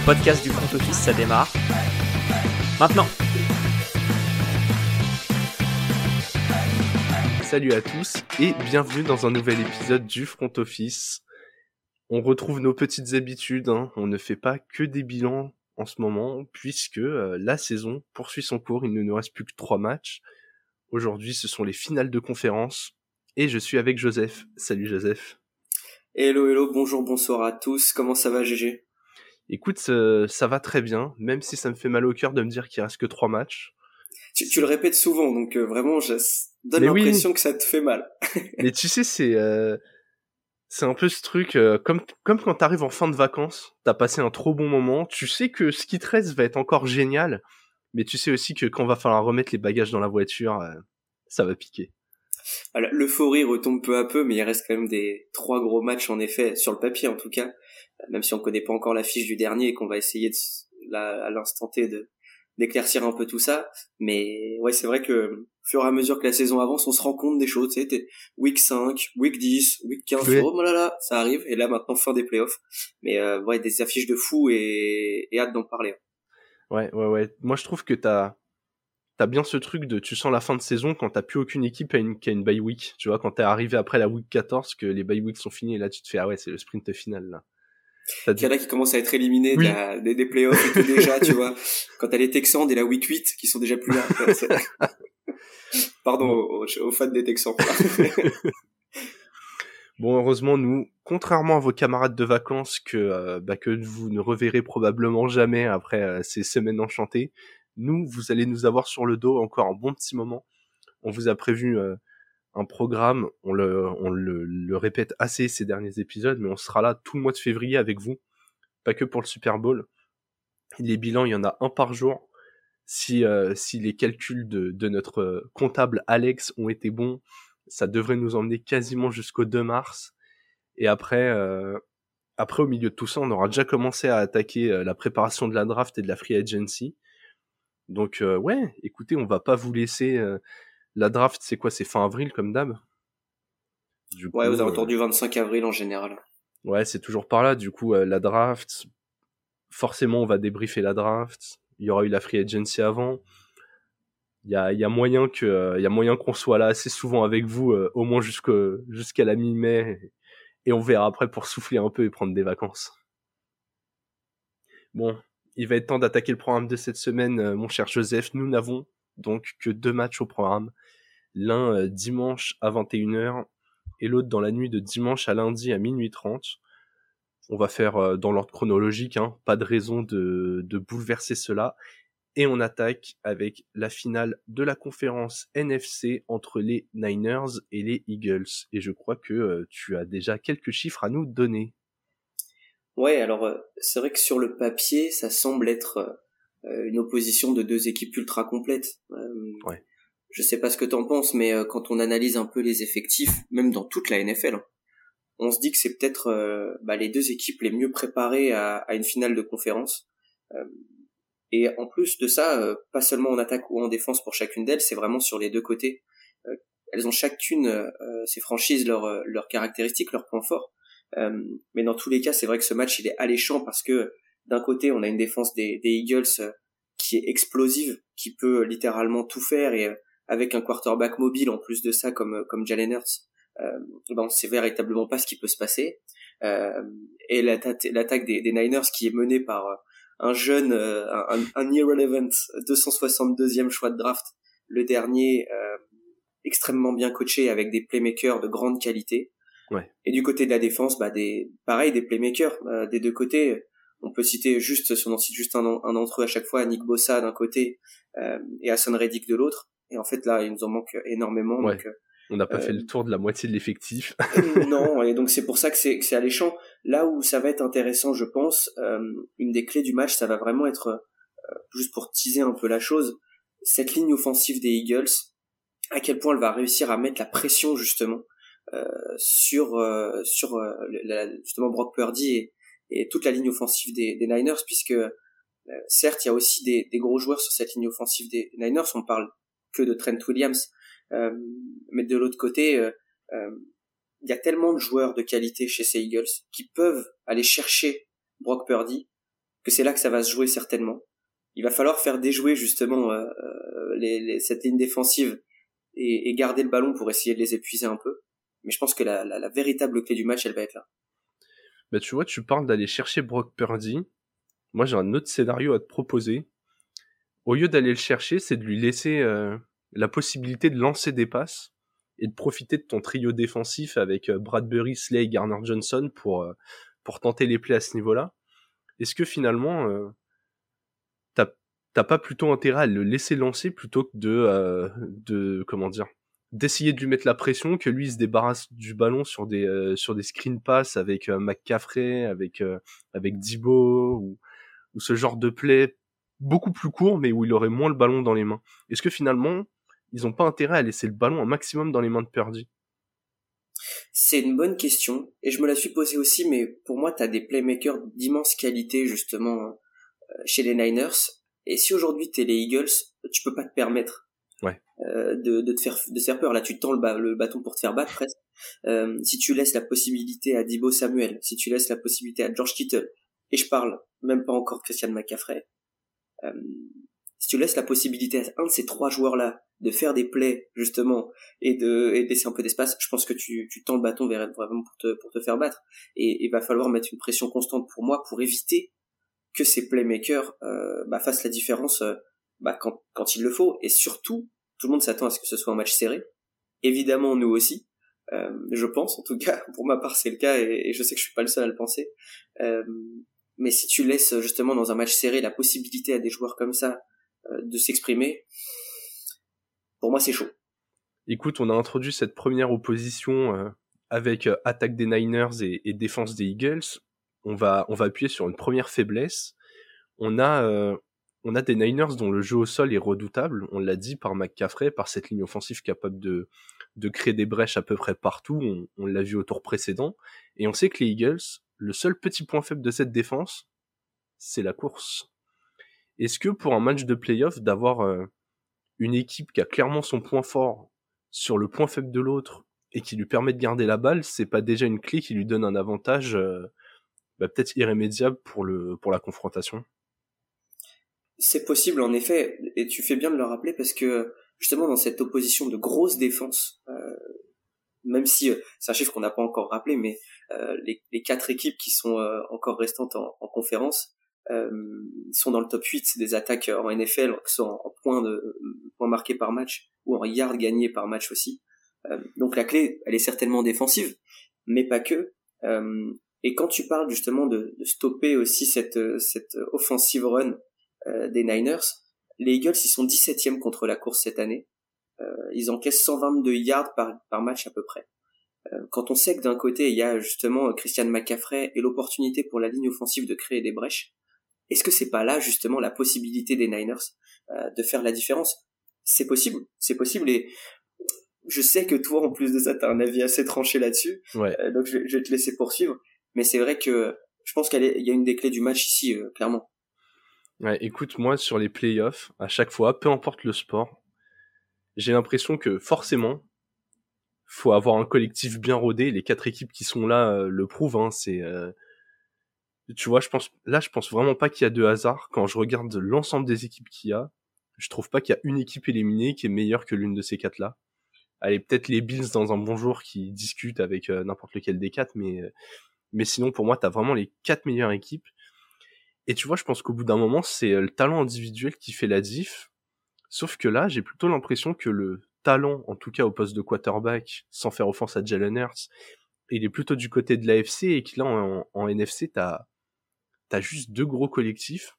Le podcast du front office, ça démarre. Maintenant. Salut à tous et bienvenue dans un nouvel épisode du front office. On retrouve nos petites habitudes, hein. on ne fait pas que des bilans en ce moment puisque euh, la saison poursuit son cours, il ne nous reste plus que trois matchs. Aujourd'hui ce sont les finales de conférence et je suis avec Joseph. Salut Joseph. Hello, hello, bonjour, bonsoir à tous. Comment ça va, GG Écoute, ça va très bien, même si ça me fait mal au cœur de me dire qu'il reste que trois matchs. Tu, le répètes souvent, donc euh, vraiment, je donne l'impression que ça te fait mal. Mais tu sais, c'est euh, c'est un peu ce truc, euh, comme comme quand t'arrives en fin de vacances, t'as passé un trop bon moment, tu sais que ce qui te reste va être encore génial, mais tu sais aussi que quand va falloir remettre les bagages dans la voiture, ça va piquer. L'euphorie retombe peu à peu, mais il reste quand même des trois gros matchs en effet sur le papier en tout cas, même si on connaît pas encore la fiche du dernier et qu'on va essayer de, à l'instant T de d'éclaircir un peu tout ça. Mais ouais, c'est vrai que au fur et à mesure que la saison avance, on se rend compte des choses. Tu sais, week 5, week 10, week 15, oh là là, ça arrive. Et là maintenant fin des playoffs. Mais euh, ouais, des affiches de fou et, et hâte d'en parler. Ouais, ouais, ouais. Moi je trouve que t'as t'as bien ce truc de tu sens la fin de saison quand t'as plus aucune équipe qui a une bye week. Tu vois, quand t'es arrivé après la week 14, que les bye weeks sont finis et là tu te fais ah ouais, c'est le sprint final là. Il y en a qui commencent à être éliminés des, des, playoffs et tout déjà, tu vois. Quand t'as les Texans dès la week 8 qui sont déjà plus là. Pardon aux, fans des Texans. bon, heureusement, nous, contrairement à vos camarades de vacances que, euh, bah, que vous ne reverrez probablement jamais après euh, ces semaines enchantées, nous, vous allez nous avoir sur le dos encore un bon petit moment. On vous a prévu euh, un programme, on, le, répète assez ces derniers épisodes, mais on sera là tout le mois de février avec vous, pas que pour le Super Bowl. Les bilans, il y en a un par jour. Si, euh, si les calculs de, notre euh, comptable Alex ont été bons, ça devrait nous emmener quasiment jusqu'au 2 mars. Et après, après, au milieu de tout ça, on aura déjà commencé à attaquer la préparation de la draft et de la free agency. Donc euh, ouais, écoutez, on va pas vous laisser. Euh, la draft, c'est quoi? C'est fin avril comme d'hab? Ouais, aux alentours du 25 avril en général. Ouais, c'est toujours par là. Du coup, euh, la draft, forcément, on va débriefer la draft. Il y aura eu la free agency avant. Il y a, y a moyen que, y a moyen qu'on soit là assez souvent avec vous, au moins jusqu'à la mi-mai, et on verra après pour souffler un peu et prendre des vacances. Bon, il va être temps d'attaquer le programme de cette semaine, euh, mon cher Joseph. Nous n'avons donc que deux matchs au programme. L'un euh, dimanche à 21h et l'autre dans la nuit de dimanche à lundi à minuit 30. On va faire euh, dans l'ordre chronologique, hein, pas de raison de, bouleverser cela. Et on attaque avec la finale de la conférence NFC entre les Niners et les Eagles. Et je crois que tu as déjà quelques chiffres à nous donner. Ouais, alors euh, c'est vrai que sur le papier, ça semble être euh, une opposition de deux équipes ultra complètes. Euh, ouais. Je sais pas ce que t'en penses, mais quand on analyse un peu les effectifs, même dans toute la NFL, hein, on se dit que c'est peut-être bah, les deux équipes les mieux préparées à, à une finale de conférence. et en plus de ça, pas seulement en attaque ou en défense pour chacune d'elles, c'est vraiment sur les deux côtés. elles ont chacune ces franchises leurs caractéristiques, leurs points forts. Euh, mais dans tous les cas, c'est vrai que ce match il est alléchant parce que d'un côté, on a une défense des, des Eagles euh, qui est explosive, qui peut littéralement tout faire et euh, avec un quarterback mobile en plus de ça comme comme Jalen Hurts, euh, ben on sait véritablement pas ce qui peut se passer. Euh, et l'attaque des, des, Niners qui est menée par un jeune, un, un irrelevant 262e choix de draft, le dernier, extrêmement bien coaché avec des playmakers de grande qualité. Et du côté de la défense, bah des, pareil, des playmakers euh, des deux côtés. On peut citer juste, si on en cite juste un, un d'entre eux à chaque fois, Nick Bossa d'un côté euh, et Hassan Reddick de l'autre. Et en fait là, il nous en manque énormément. Donc, euh, on n'a pas fait le tour de la moitié de l'effectif. non, et donc c'est pour ça que c'est, que c'est alléchant. Là où ça va être intéressant, je pense, une des clés du match, ça va vraiment être, juste pour teaser un peu la chose, cette ligne offensive des Eagles, à quel point elle va réussir à mettre la pression justement euh, sur euh, sur euh, justement Brock Purdy et, et, toute la ligne offensive des, des Niners puisque certes il y a aussi des, des, gros joueurs sur cette ligne offensive des Niners on parle que de Trent Williams mais de l'autre côté il y a tellement de joueurs de qualité chez ces Eagles qui peuvent aller chercher Brock Purdy que c'est là que ça va se jouer certainement. Il va falloir faire déjouer justement euh, euh, les, cette ligne défensive et, garder le ballon pour essayer de les épuiser un peu. Mais je pense que la, la, véritable clé du match, elle va être là. Bah tu vois, tu parles d'aller chercher Brock Purdy. Moi, j'ai un autre scénario à te proposer. Au lieu d'aller le chercher, c'est de lui laisser euh, la possibilité de lancer des passes et de profiter de ton trio défensif avec Bradbury, Slay, Garner Johnson pour pour tenter les plays à ce niveau-là. Est-ce que finalement, euh, t'as pas plutôt intérêt à le laisser lancer plutôt que de, euh, de comment dire, d'essayer de lui mettre la pression, que lui se débarrasse du ballon sur des euh, sur des screen pass avec euh, McCaffrey, avec avec Dibo ou, ou ce genre de play beaucoup plus court mais où il aurait moins le ballon dans les mains. Est-ce que finalement ils ont pas intérêt à laisser le ballon un maximum dans les mains de Purdy? C'est une bonne question et je me la suis posée aussi, mais pour moi, tu as des playmakers d'immense qualité justement euh, chez les Niners. Et si aujourd'hui t'es les Eagles, tu peux pas te permettre ouais. euh, de, de te faire de faire peur. Là, tu tends le, le bâton pour te faire battre presque. Euh, si tu laisses la possibilité à Dibo Samuel, si tu laisses la possibilité à George Kittle, et je parle même pas encore Christian McCaffrey, euh, si tu laisses la possibilité à un de ces trois joueurs-là de faire des plays justement et de, et laisser un peu d'espace, je pense que tu, tu tends le bâton vraiment pour te, pour te faire battre. Et il va falloir mettre une pression constante pour moi pour éviter que ces playmakers euh, bah, fassent la différence euh, bah, quand, quand il le faut. Et surtout, tout le monde s'attend à ce que ce soit un match serré. Évidemment, nous aussi. Euh, je pense, en tout cas, pour ma part, c'est le cas, et, je sais que je suis pas le seul à le penser. Euh, mais si tu laisses justement dans un match serré la possibilité à des joueurs comme ça euh, de s'exprimer, pour moi c'est chaud. Écoute, on a introduit cette première opposition euh, avec euh, attaque des Niners et, défense des Eagles. On va, on va appuyer sur une première faiblesse. On a, on a des Niners dont le jeu au sol est redoutable. On l'a dit par McCaffrey, par cette ligne offensive capable de, de créer des brèches à peu près partout. On, l'a vu au tour précédent. Et on sait que les Eagles, le seul petit point faible de cette défense, c'est la course. Est-ce que pour un match de playoff, d'avoir euh, une équipe qui a clairement son point fort sur le point faible de l'autre et qui lui permet de garder la balle, c'est pas déjà une clé qui lui donne un avantage euh, bah, peut-être irrémédiable pour le pour la confrontation? C'est possible en effet, et tu fais bien de le rappeler parce que justement dans cette opposition de grosse défense, euh, même si c'est un chiffre qu'on n'a pas encore rappelé, mais les, quatre équipes qui sont encore restantes en conférence, euh, sont dans le top 8 des attaques en NFL, que ce soit en, points de marqués par match ou en yards gagnés par match aussi. Euh, donc la clé, elle est certainement défensive, mais pas que. Euh, et quand tu parles justement de, de stopper aussi cette, cette offensive run des Niners, les Eagles, ils sont 17e contre la course cette année. ils encaissent 122 yards par, par match à peu près. quand on sait que d'un côté, il y a justement Christian McCaffrey et l'opportunité pour la ligne offensive de créer des brèches, est-ce que c'est pas là justement la possibilité des Niners euh, de faire la différence? C'est possible, c'est possible et je sais que toi en plus de ça tu as un avis assez tranché là-dessus, euh, donc je vais, te laisser poursuivre. Mais c'est vrai que je pense qu'il y a une des clés du match ici, euh, clairement. Ouais, écoute, moi sur les playoffs, à chaque fois, peu importe le sport, j'ai l'impression que forcément, faut avoir un collectif bien rodé. Les quatre équipes qui sont là le prouvent. Hein, c'est tu vois, je pense, là, je pense vraiment pas qu'il y a de hasard. Quand je regarde l'ensemble des équipes qu'il y a, je trouve pas qu'il y a une équipe éliminée qui est meilleure que l'une de ces quatre-là. Allez, peut-être les Bills dans un bon jour qui discutent avec euh, n'importe lequel des quatre, mais, euh, mais sinon, pour moi, t'as vraiment les quatre meilleures équipes. Et tu vois, je pense qu'au bout d'un moment, c'est euh, le talent individuel qui fait la diff. Sauf que là, j'ai plutôt l'impression que le talent, en tout cas au poste de quarterback, sans faire offense à Jalen Hurts, il est plutôt du côté de l'AFC et que là, en, NFC, t'as t'as juste deux gros collectifs,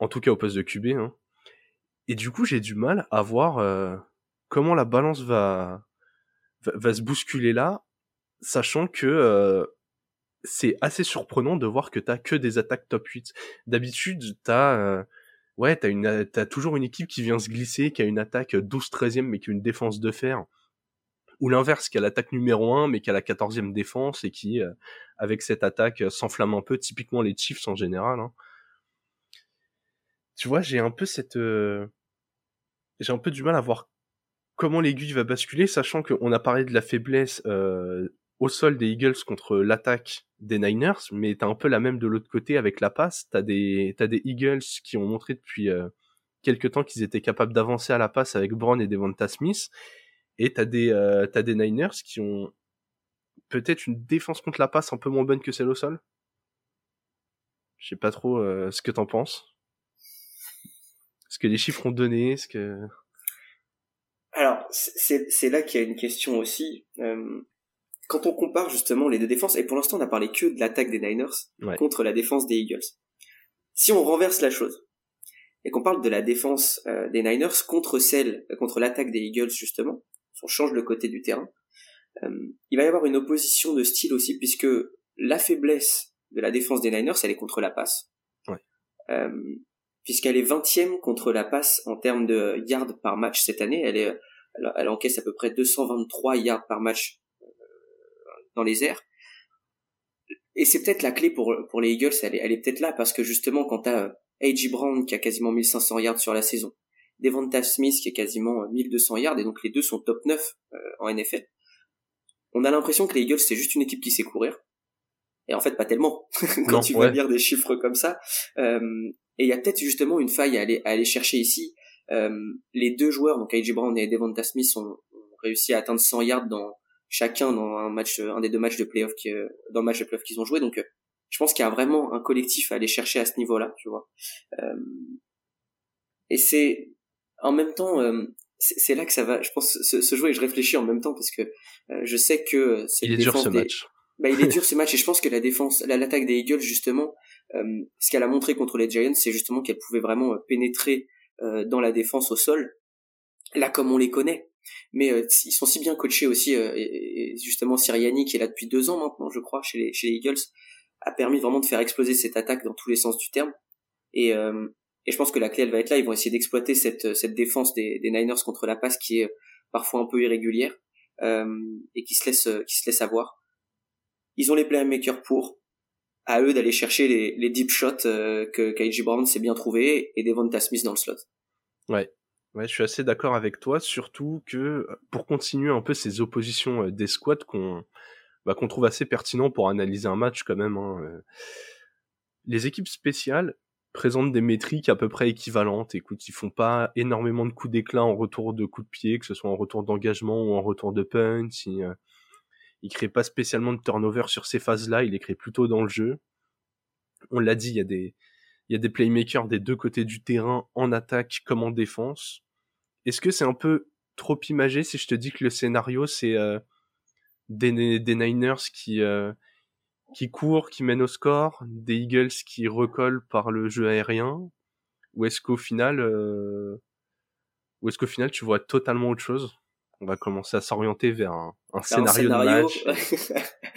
en tout cas au poste de QB, hein. et du coup j'ai du mal à voir euh, comment la balance va, va, se bousculer là, sachant que euh, c'est assez surprenant de voir que t'as que des attaques top 8. D'habitude, t'as euh, ouais, t'as une t'as toujours une équipe qui vient se glisser, qui a une attaque 12-13e mais qui a une défense de fer ou l'inverse, qui a l'attaque numéro 1, mais qui a la 14e défense, et qui, euh, avec cette attaque, euh, s'enflamme un peu, typiquement les Chiefs en général. Hein. Tu vois, j'ai un peu cette... Euh, j'ai un peu du mal à voir comment l'aiguille va basculer, sachant qu'on a parlé de la faiblesse au sol des Eagles contre l'attaque des Niners, mais t'as un peu la même de l'autre côté avec la passe. T'as des, t'as des Eagles qui ont montré depuis euh, quelques temps qu'ils étaient capables d'avancer à la passe avec Brown et Devonta Smith. Et t'as des, euh, t'as des Niners qui ont peut-être une défense contre la passe un peu moins bonne que celle au sol. Je sais pas trop euh, ce que t'en penses. Ce que les chiffres ont donné, ce que. Alors, c'est là qu'il y a une question aussi. Euh, quand on compare justement les deux défenses, et pour l'instant on a parlé que de l'attaque des Niners contre la défense des Eagles. Si on renverse la chose, et qu'on parle de la défense euh, des Niners contre celle, contre l'attaque des Eagles justement, si on change le côté du terrain, euh, il va y avoir une opposition de style aussi, puisque la faiblesse de la défense des Niners, elle est contre la passe. Euh, puisqu'elle est 20e contre la passe en termes de yards par match cette année. Elle est, elle, encaisse à peu près 223 yards par match euh, dans les airs. Et c'est peut-être la clé pour, pour les Eagles, elle est, elle est peut-être là, parce que justement, quand t'as A.J. Brown qui a quasiment 1500 yards sur la saison, Devonta Smith qui a quasiment 1200 yards, et donc les deux sont top 9 en NFL, on a l'impression que les Eagles, c'est juste une équipe qui sait courir. Et en fait, pas tellement, quand tu vas lire des chiffres comme ça. Euh, et il y a peut-être justement une faille à aller, à aller chercher ici. Euh, les deux joueurs, donc AJ Brown et Devonta Smith, ont, réussi à atteindre 100 yards dans chacun dans un match, un des deux matchs de playoff, qui, dans le match de playoff qu'ils ont joué. Donc, euh, je pense qu'il y a vraiment un collectif à aller chercher à ce niveau-là, tu vois. Euh, et c'est en même temps, euh, c'est là que ça va, je pense, se, se, jouer. Et je réfléchis en même temps parce que euh, je sais que c'est il est dur ce match. Bah, il est dur ce match et je pense que la défense, l'attaque des Eagles justement, euh, ce qu'elle a montré contre les Giants, c'est justement qu'elle pouvait vraiment euh, pénétrer dans la défense au sol, là comme on les connaît. Mais ils sont si bien coachés aussi, et, justement Siriani qui est là depuis deux ans maintenant, je crois, chez les, chez les Eagles, a permis vraiment de faire exploser cette attaque dans tous les sens du terme. Et, et je pense que la clé, elle va être là. Ils vont essayer d'exploiter cette, cette défense des, des, Niners contre la passe qui est parfois un peu irrégulière euh, et qui se laisse, qui se laisse avoir. Ils ont les playmakers pour. À eux d'aller chercher les, les deep shots euh, que KJ Brown s'est bien trouvé et Devonta Smith dans le slot. Ouais. Ouais, je suis assez d'accord avec toi, surtout que pour continuer un peu ces oppositions des squads qu'on bah, qu'on trouve assez pertinent pour analyser un match quand même. Hein, les équipes spéciales, présentent des métriques à peu près équivalentes. Écoute, ils font pas énormément de coups d'éclat en retour de coups de pied, que ce soit en retour d'engagement ou en retour de punch. Ils, ils créent pas spécialement de turnover sur ces phases-là, ils les créent plutôt dans le jeu. On l'a dit, il y a des, il y a des playmakers des deux côtés du terrain, en attaque comme en défense. Est-ce que c'est un peu trop imagé si je te dis que le scénario c'est euh, des, des Niners qui euh, qui court, qui mène au score, des Eagles qui recollent par le jeu aérien, ou est-ce qu'au final, euh... ou est-ce qu'au final tu vois totalement autre chose? On va commencer à s'orienter vers un, un scénario, de match.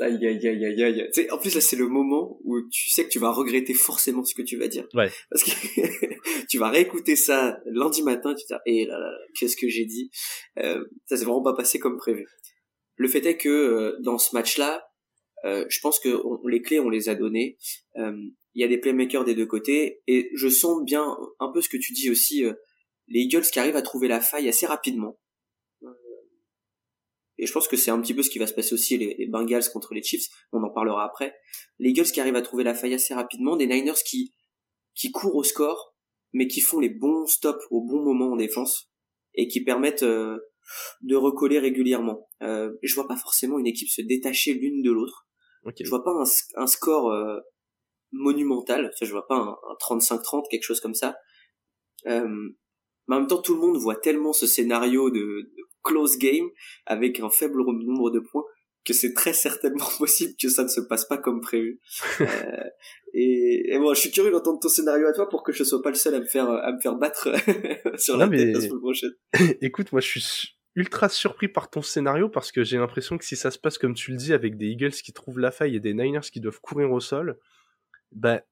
aïe, aïe, aïe, aïe, aïe. Tu sais, en plus là c'est le moment où tu sais que tu vas regretter forcément ce que tu vas dire. Ouais. Parce que tu vas réécouter ça lundi matin, tu te dis, eh là là, qu'est-ce que j'ai dit? Euh, Ça s'est vraiment pas passé comme prévu. Le fait est que euh, dans ce match-là, euh, je pense que les clés, on les a données. Euh, il y a des playmakers des deux côtés, et je sens bien un peu ce que tu dis aussi, euh, les Eagles qui arrivent à trouver la faille assez rapidement. Et je pense que c'est un petit peu ce qui va se passer aussi les, les, Bengals contre les Chiefs. On en parlera après. Les Eagles qui arrivent à trouver la faille assez rapidement, des Niners qui qui courent au score, mais qui font les bons stops au bon moment en défense et qui permettent de recoller régulièrement. Euh, je vois pas forcément une équipe se détacher l'une de l'autre. Je vois pas un, score euh, monumental. je vois pas un, 35-30, quelque chose comme ça. Euh, mais en même temps, tout le monde voit tellement ce scénario de, close game avec un faible nombre de points que c'est très certainement possible que ça ne se passe pas comme prévu. euh, et, et bon, je suis curieux d'entendre ton scénario à toi pour que je sois pas le seul à me faire à me faire battre sur la tête la semaine prochaine. Écoute, moi je suis ultra surpris par ton scénario parce que j'ai l'impression que si ça se passe comme tu le dis avec des Eagles qui trouvent la faille et des Niners qui doivent courir au sol, bah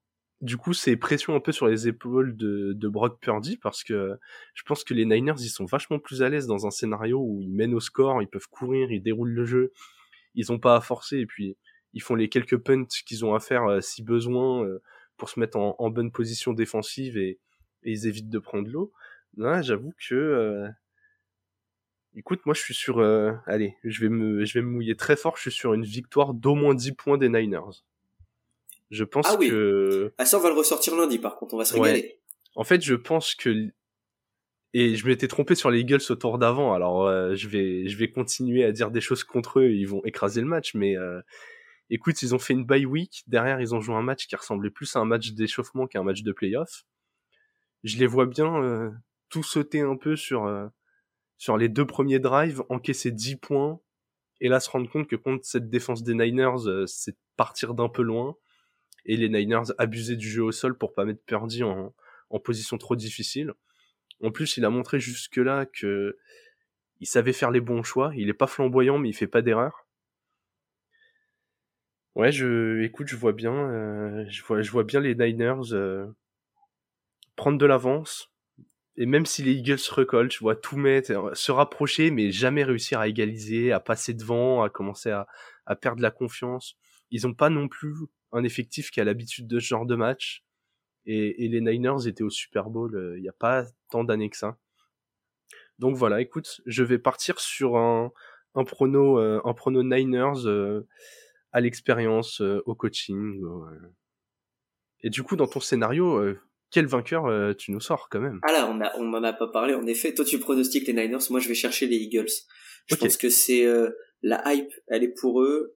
du coup c'est pression un peu sur les épaules de, Brock Purdy parce que je pense que les Niners ils sont vachement plus à l'aise dans un scénario où ils mènent au score, ils peuvent courir, ils déroulent le jeu, ils ont pas à forcer et puis ils font les quelques punts qu'ils ont à faire euh, si besoin euh, pour se mettre en, bonne position défensive et, ils évitent de prendre l'eau. Là, j'avoue que euh, Écoute, moi je suis sur... Allez, je vais, me, je vais me mouiller très fort, je suis sur une victoire d'au moins 10 points des Niners. Je pense ah oui. que... Ah ça on va le ressortir lundi par contre, on va se régaler. En fait, je pense que et je m'étais trompé sur les Eagles au tour d'avant, alors euh, je vais je vais continuer à dire des choses contre eux, ils vont écraser le match, mais euh, écoute, ils ont fait une bye week, derrière ils ont joué un match qui ressemblait plus à un match d'échauffement qu'à un match de playoff. Je les vois bien euh, tout sauter un peu sur sur les deux premiers drives, encaisser 10 points, et là se rendre compte que contre cette défense des Niners, c'est partir d'un peu loin, et les Niners abuser du jeu au sol pour pas mettre Purdy en, en position trop difficile. En plus, il a montré jusque-là que il savait faire les bons choix. Il est pas flamboyant, mais il fait pas d'erreur. Ouais, je, écoute, je vois bien, euh, je vois, je vois bien les Niners euh, prendre de l'avance. Et même si les Eagles recollent, je vois tout mettre, euh, se rapprocher, mais jamais réussir à égaliser, à passer devant, à commencer à, à perdre la confiance. Ils ont pas non plus un effectif qui a l'habitude de ce genre de match. Et, les Niners étaient au Super Bowl euh, il n'y a pas tant d'années que ça. Donc voilà, écoute, je vais partir sur un, un prono, euh, un prono Niners euh, à l'expérience, au coaching. Et du coup, dans ton scénario, quel vainqueur tu nous sors quand même? Ah là, on a, on en a pas parlé. En effet, toi tu pronostiques les Niners, moi je vais chercher les Eagles. Je pense que c'est la hype, elle est pour eux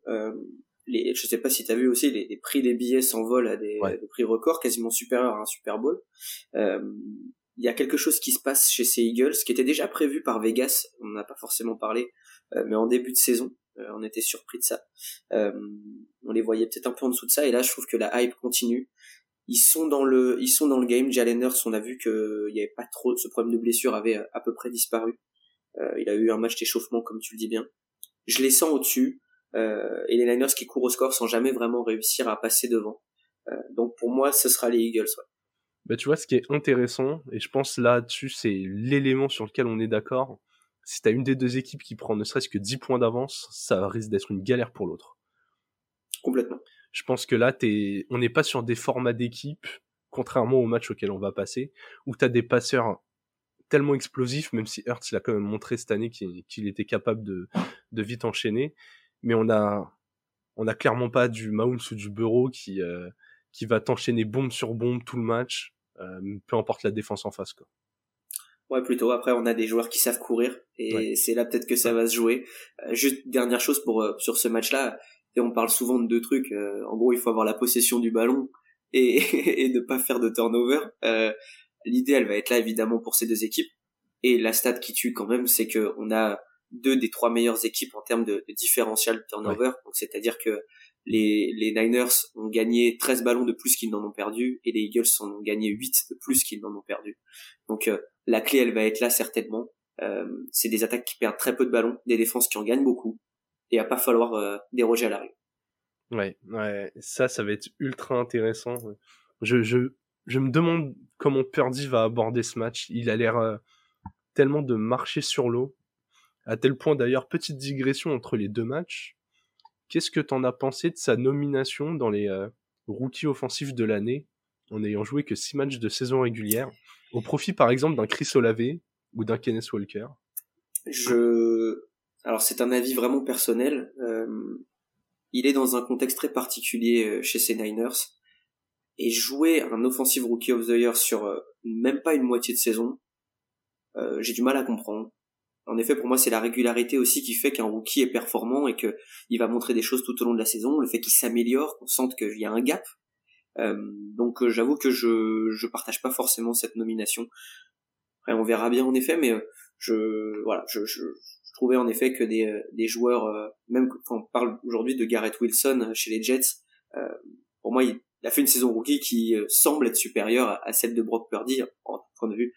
les, je sais pas si tu as vu aussi, les, prix des billets s'envolent à des, prix records, quasiment supérieurs à un Super Bowl. Euh, il y a quelque chose qui se passe chez ces Eagles, qui était déjà prévu par Vegas, on n'a pas forcément parlé, euh, mais en début de saison, euh, on était surpris de ça. on les voyait peut-être un peu en dessous de ça, et là je trouve que la hype continue. Ils sont dans le, ils sont dans le game. Jalen Hurts, on a vu que il y avait pas trop, ce problème de blessure avait à peu près disparu. il a eu un match d'échauffement, comme tu le dis bien. Je les sens au-dessus. Euh, et les Niners qui courent au score sans jamais vraiment réussir à passer devant. Euh, donc pour moi, ce sera les Eagles. Bah, tu vois, ce qui est intéressant, et je pense là-dessus, c'est l'élément sur lequel on est d'accord. Si t'as une des deux équipes qui prend ne serait-ce que 10 points d'avance, ça risque d'être une galère pour l'autre. Complètement. Je pense que là, t'es, on n'est pas sur des formats d'équipe, contrairement au match auquel on va passer, où t'as des passeurs tellement explosifs, même si Hertz l'a quand même montré cette année qu'il était capable de, de vite enchaîner mais on a on a clairement pas du Mahomes ou du Bureau qui euh, qui va t'enchaîner bombe sur bombe tout le match, euh, peu importe la défense en face quoi. Ouais, plutôt. Après, on a des joueurs qui savent courir et c'est là peut-être que ça va se jouer. Euh, juste dernière chose pour sur ce match-là, et on parle souvent de deux trucs. en gros, il faut avoir la possession du ballon et et ne pas faire de turnover. L'idée, elle va être là évidemment pour ces deux équipes. Et la stat qui tue quand même, c'est que on a deux des trois meilleures équipes en termes de, de différential turnover. Donc c'est-à-dire que les, les Niners ont gagné 13 ballons de plus qu'ils n'en ont perdu et les Eagles en ont gagné 8 de plus qu'ils n'en ont perdu. Donc euh, la clé elle va être là certainement. Euh, c'est des attaques qui perdent très peu de ballons, des défenses qui en gagnent beaucoup et à pas falloir euh, déroger à la règle. Ouais, ouais, ça ça va être ultra intéressant. Je je je me demande comment Purdy va aborder ce match. Il a l'air euh, tellement de marcher sur l'eau à tel point d'ailleurs, petite digression entre les deux matchs, qu'est-ce que t'en as pensé de sa nomination dans les euh, rookies offensifs de l'année, en ayant joué que six matchs de saison régulière, au profit par exemple d'un Chris Olave ou d'un Kenneth Walker? Je... Alors c'est un avis vraiment personnel. Euh, il est dans un contexte très particulier euh, chez ses Niners. Et jouer un offensive rookie of the year sur même pas une moitié de saison, j'ai du mal à comprendre. En effet, pour moi, c'est la régularité aussi qui fait qu'un rookie est performant et que il va montrer des choses tout au long de la saison, le fait qu'il s'améliore, qu'on sente qu'il y a un gap. Euh, donc, euh, j'avoue que je je partage pas forcément cette nomination. Après, on verra bien en effet, mais euh, je voilà, je, je, trouvais en effet que des des joueurs, même quand on parle aujourd'hui de Garrett Wilson chez les Jets, pour moi, il, a fait une saison rookie qui semble être supérieure à, celle de Brock Purdy en point de vue.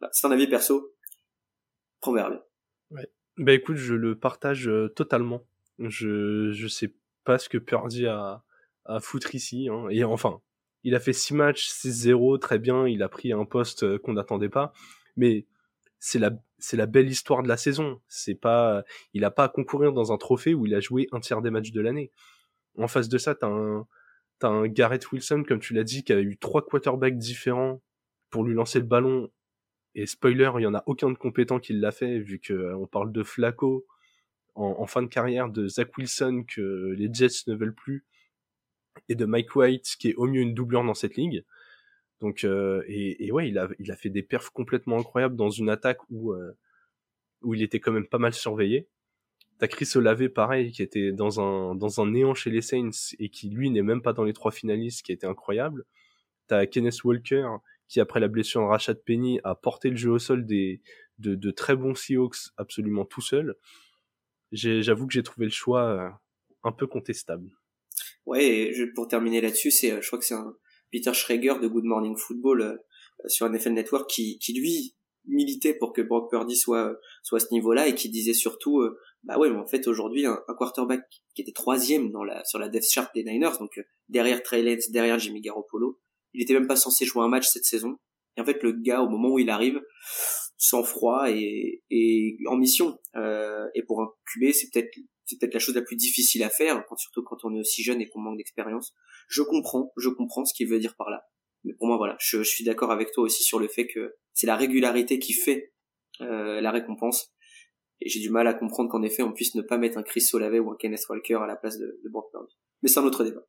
Bah, c'est un avis perso, Ouais. Bah écoute, je le partage euh, totalement. Je je sais pas ce que Purdy a à foutre ici. Hein. Et enfin, il a fait 6 matchs, 6-0, très bien. Il a pris un poste euh, qu'on n'attendait pas. Mais c'est la c'est la belle histoire de la saison. C'est pas, il a pas à concourir dans un trophée où il a joué un tiers des matchs de l'année. En face de ça, t'as un t'as un Wilson, comme tu l'as dit, qui a eu trois quarterbacks différents pour lui lancer le ballon et spoiler, il y en a aucun de compétent qui l'a fait, vu que euh, on parle de Flacco en, fin de carrière, de Zach Wilson que les Jets ne veulent plus, et de Mike White qui est au mieux une doublure dans cette ligue. Donc euh, et, et, ouais, il a il a fait des perfs complètement incroyables dans une attaque où euh, où il était quand même pas mal surveillé. T'as Chris Olave pareil qui était dans un dans un néant chez les Saints et qui lui n'est même pas dans les trois finalistes, qui était incroyable. T'as Kenneth Walker qui après la blessure de Rashad Penny a porté le jeu au sol des de, de très bons Seahawks absolument tout seul. J'avoue que j'ai trouvé le choix euh, un peu contestable. Ouais, et pour terminer là-dessus, c'est je crois que c'est un Peter Schrager de Good Morning Football euh, sur NFL Network qui, qui lui militait pour que Brock Purdy soit soit à ce niveau-là et qui disait surtout euh, bah ouais en fait aujourd'hui un, quarterback qui était troisième dans la sur la death chart des Niners donc derrière Trey Lance derrière Jimmy Garoppolo il était même pas censé jouer un match cette saison. Et en fait, le gars, au moment où il arrive, sans froid et, et en mission. Euh, et pour un QB, c'est peut-être c'est peut-être la chose la plus difficile à faire, surtout quand on est aussi jeune et qu'on manque d'expérience. Je comprends, je comprends ce qu'il veut dire par là. Mais pour moi, voilà, je, suis d'accord avec toi aussi sur le fait que c'est la régularité qui fait euh, la récompense. Et j'ai du mal à comprendre qu'en effet, on puisse ne pas mettre un Chris Olave ou un Kenneth Walker à la place de, de Brock. Mais c'est un autre débat.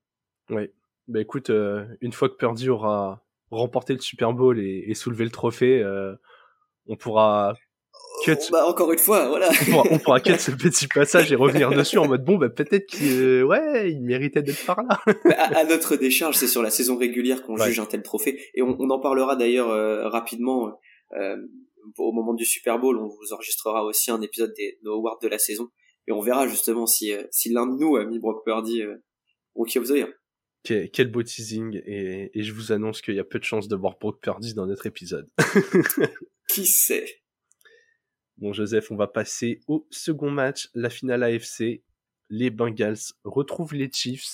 Oui, bah écoute, euh, une fois que Purdy aura remporté le Super Bowl et, et soulevé le trophée, euh, on pourra cut. Bah encore une fois, voilà. on pourra, cut ce petit passage et revenir dessus en mode bon bah peut-être qu'il ouais il méritait d'être par là. Bah, à, notre décharge, c'est sur la saison régulière qu'on juge un tel trophée et on, on en parlera d'ailleurs euh, rapidement. au moment du Super Bowl, on vous enregistrera aussi un épisode des, des awards de la saison et on verra justement si, si l'un de nous a mis Brock Purdy Key of the Year. Quel, beau teasing et, je vous annonce qu'il y a peu de chances de voir Brock Purdy dans notre épisode. Qui sait? Bon Joseph, on va passer au second match, la finale AFC. Les Bengals retrouvent les Chiefs.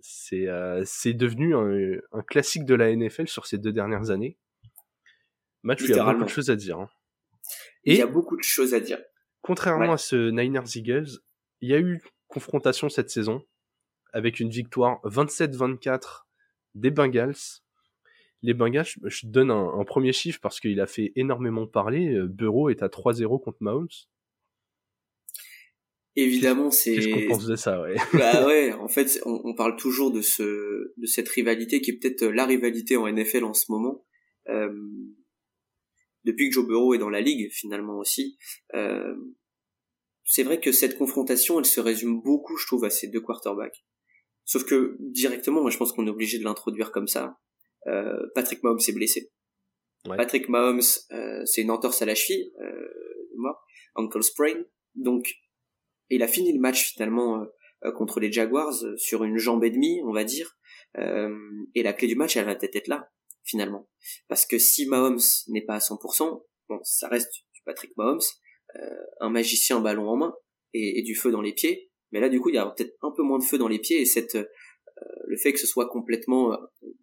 C'est euh, c'est devenu un, classique de la NFL sur ces deux dernières années. Match où il y a beaucoup de choses à dire. Hein. Et il y a beaucoup de choses à dire. Contrairement à ce Niners Eagles, il y a eu confrontation cette saison avec une victoire 27-24 des Bengals. Les Bengals, je donne un, premier chiffre parce qu'il a fait énormément parler. Euh, Bureau est à 3-0 contre Mahomes. Évidemment, c'est. Qu'est-ce qu'on pense de ça, ouais. bah ouais, en fait, on, parle toujours de ce, de cette rivalité qui est peut-être la rivalité en NFL en ce moment. Euh, depuis que Joe Burrow est dans la ligue, finalement aussi. Euh, c'est vrai que cette confrontation, elle se résume beaucoup, je trouve, à ces deux quarterbacks. Sauf que directement, moi je pense qu'on est obligé de l'introduire comme ça. Euh, Patrick Mahomes est blessé. Patrick Mahomes, euh, c'est une entorse à la cheville, euh, moi, ankle sprain. Donc, il a fini le match finalement euh, contre les Jaguars sur une jambe et demie, on va dire. et la clé du match, elle va peut-être être là, finalement. Parce que si Mahomes n'est pas à 100%, bon, ça reste Patrick Mahomes, un magicien ballon en main et, et du feu dans les pieds. Mais là, du coup, il y a peut-être un peu moins de feu dans les pieds et cette, euh, le fait que ce soit complètement euh,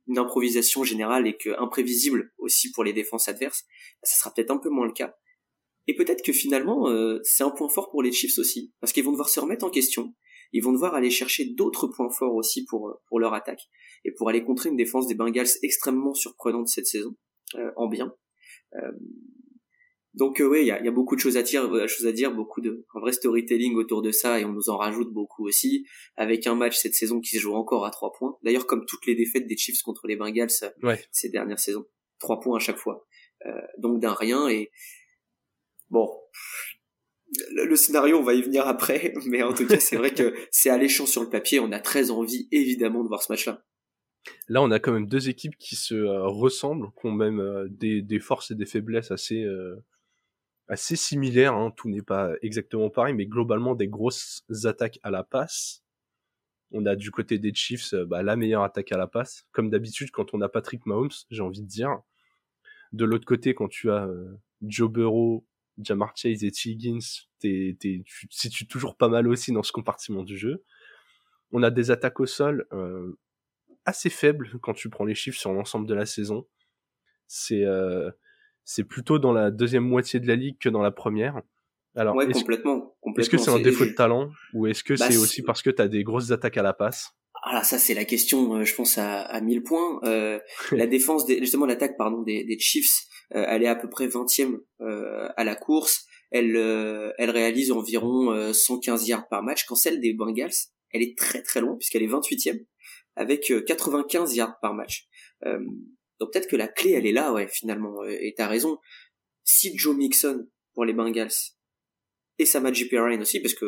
une improvisation générale et que imprévisible aussi pour les défenses adverses, ça sera peut-être un peu moins le cas. Et peut-être que finalement, euh, c'est un point fort pour les Chiefs aussi, parce qu'ils vont devoir se remettre en question. Ils vont devoir aller chercher d'autres points forts aussi pour pour leur attaque et pour aller contrer une défense des Bengals extrêmement surprenante cette saison en bien. Donc euh, oui, il y a, y a, beaucoup de choses à dire, euh, choses à dire, beaucoup de un vrai storytelling autour de ça et on nous en rajoute beaucoup aussi avec un match cette saison qui se joue encore à trois points. D'ailleurs comme toutes les défaites des Chiefs contre les Bengals euh, ces dernières saisons, trois points à chaque fois. Euh, donc d'un rien et bon, le, le, scénario on va y venir après, mais en tout cas c'est vrai que c'est alléchant sur le papier. On a très envie évidemment de voir ce match-là. Là, on a quand même deux équipes qui se ressemblent, qui ont même des, des, forces et des faiblesses assez, assez similaire, hein. tout n'est pas exactement pareil, mais globalement des grosses attaques à la passe. On a du côté des Chiefs euh, bah, la meilleure attaque à la passe, comme d'habitude quand on a Patrick Mahomes, j'ai envie de dire. De l'autre côté, quand tu as euh, Joe Burrow, Jamar Chase et T. Higgins, t'es, t'es, tu situes toujours pas mal aussi dans ce compartiment du jeu. On a des attaques au sol euh, assez faibles quand tu prends les chiffres sur l'ensemble de la saison. C'est c'est plutôt dans la deuxième moitié de la ligue que dans la première. Alors, ouais, complètement, Est-ce que c'est un défaut de talent ou est-ce que bah, c'est aussi parce que tu as des grosses attaques à la passe? Ah ça c'est la question, euh, je pense à, à 1000 points. Euh, la défense, des, justement l'attaque pardon des, des Chiefs, euh, elle est à peu près 20e euh, à la course. Elle, elle réalise environ 115 yards par match. Quand celle des Bengals, elle est très très loin puisqu'elle est 28e avec 95 yards par match. Donc peut-être que la clé elle est là, ouais finalement. Et t'as raison. Si Joe Mixon pour les Bengals et Samaji Perrine aussi parce que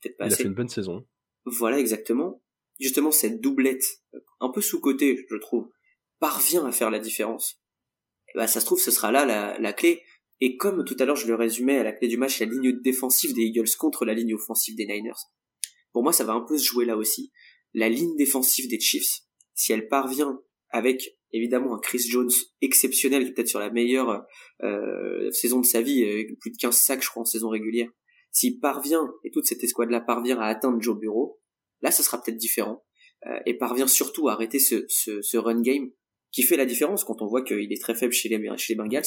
peut-être pas Il a fait une bonne saison. Voilà exactement justement cette doublette, un peu sous-cotée, je trouve, parvient à faire la différence, bah, ça se trouve, ce sera là la, la clé. Et comme tout à l'heure je le résumais à la clé du match, la ligne défensive des Eagles contre la ligne offensive des Niners, pour moi ça va un peu se jouer là aussi. La ligne défensive des Chiefs, si elle parvient avec évidemment un Chris Jones exceptionnel qui est peut-être sur la meilleure euh, saison de sa vie, avec plus de 15 sacs je crois en saison régulière, s'il parvient, et toute cette escouade-là parvient à atteindre Joe Bureau, Là, ce sera peut-être différent euh, et parvient surtout à arrêter ce, ce, ce, run game qui fait la différence quand on voit qu'il est très faible chez les, chez les Bengals,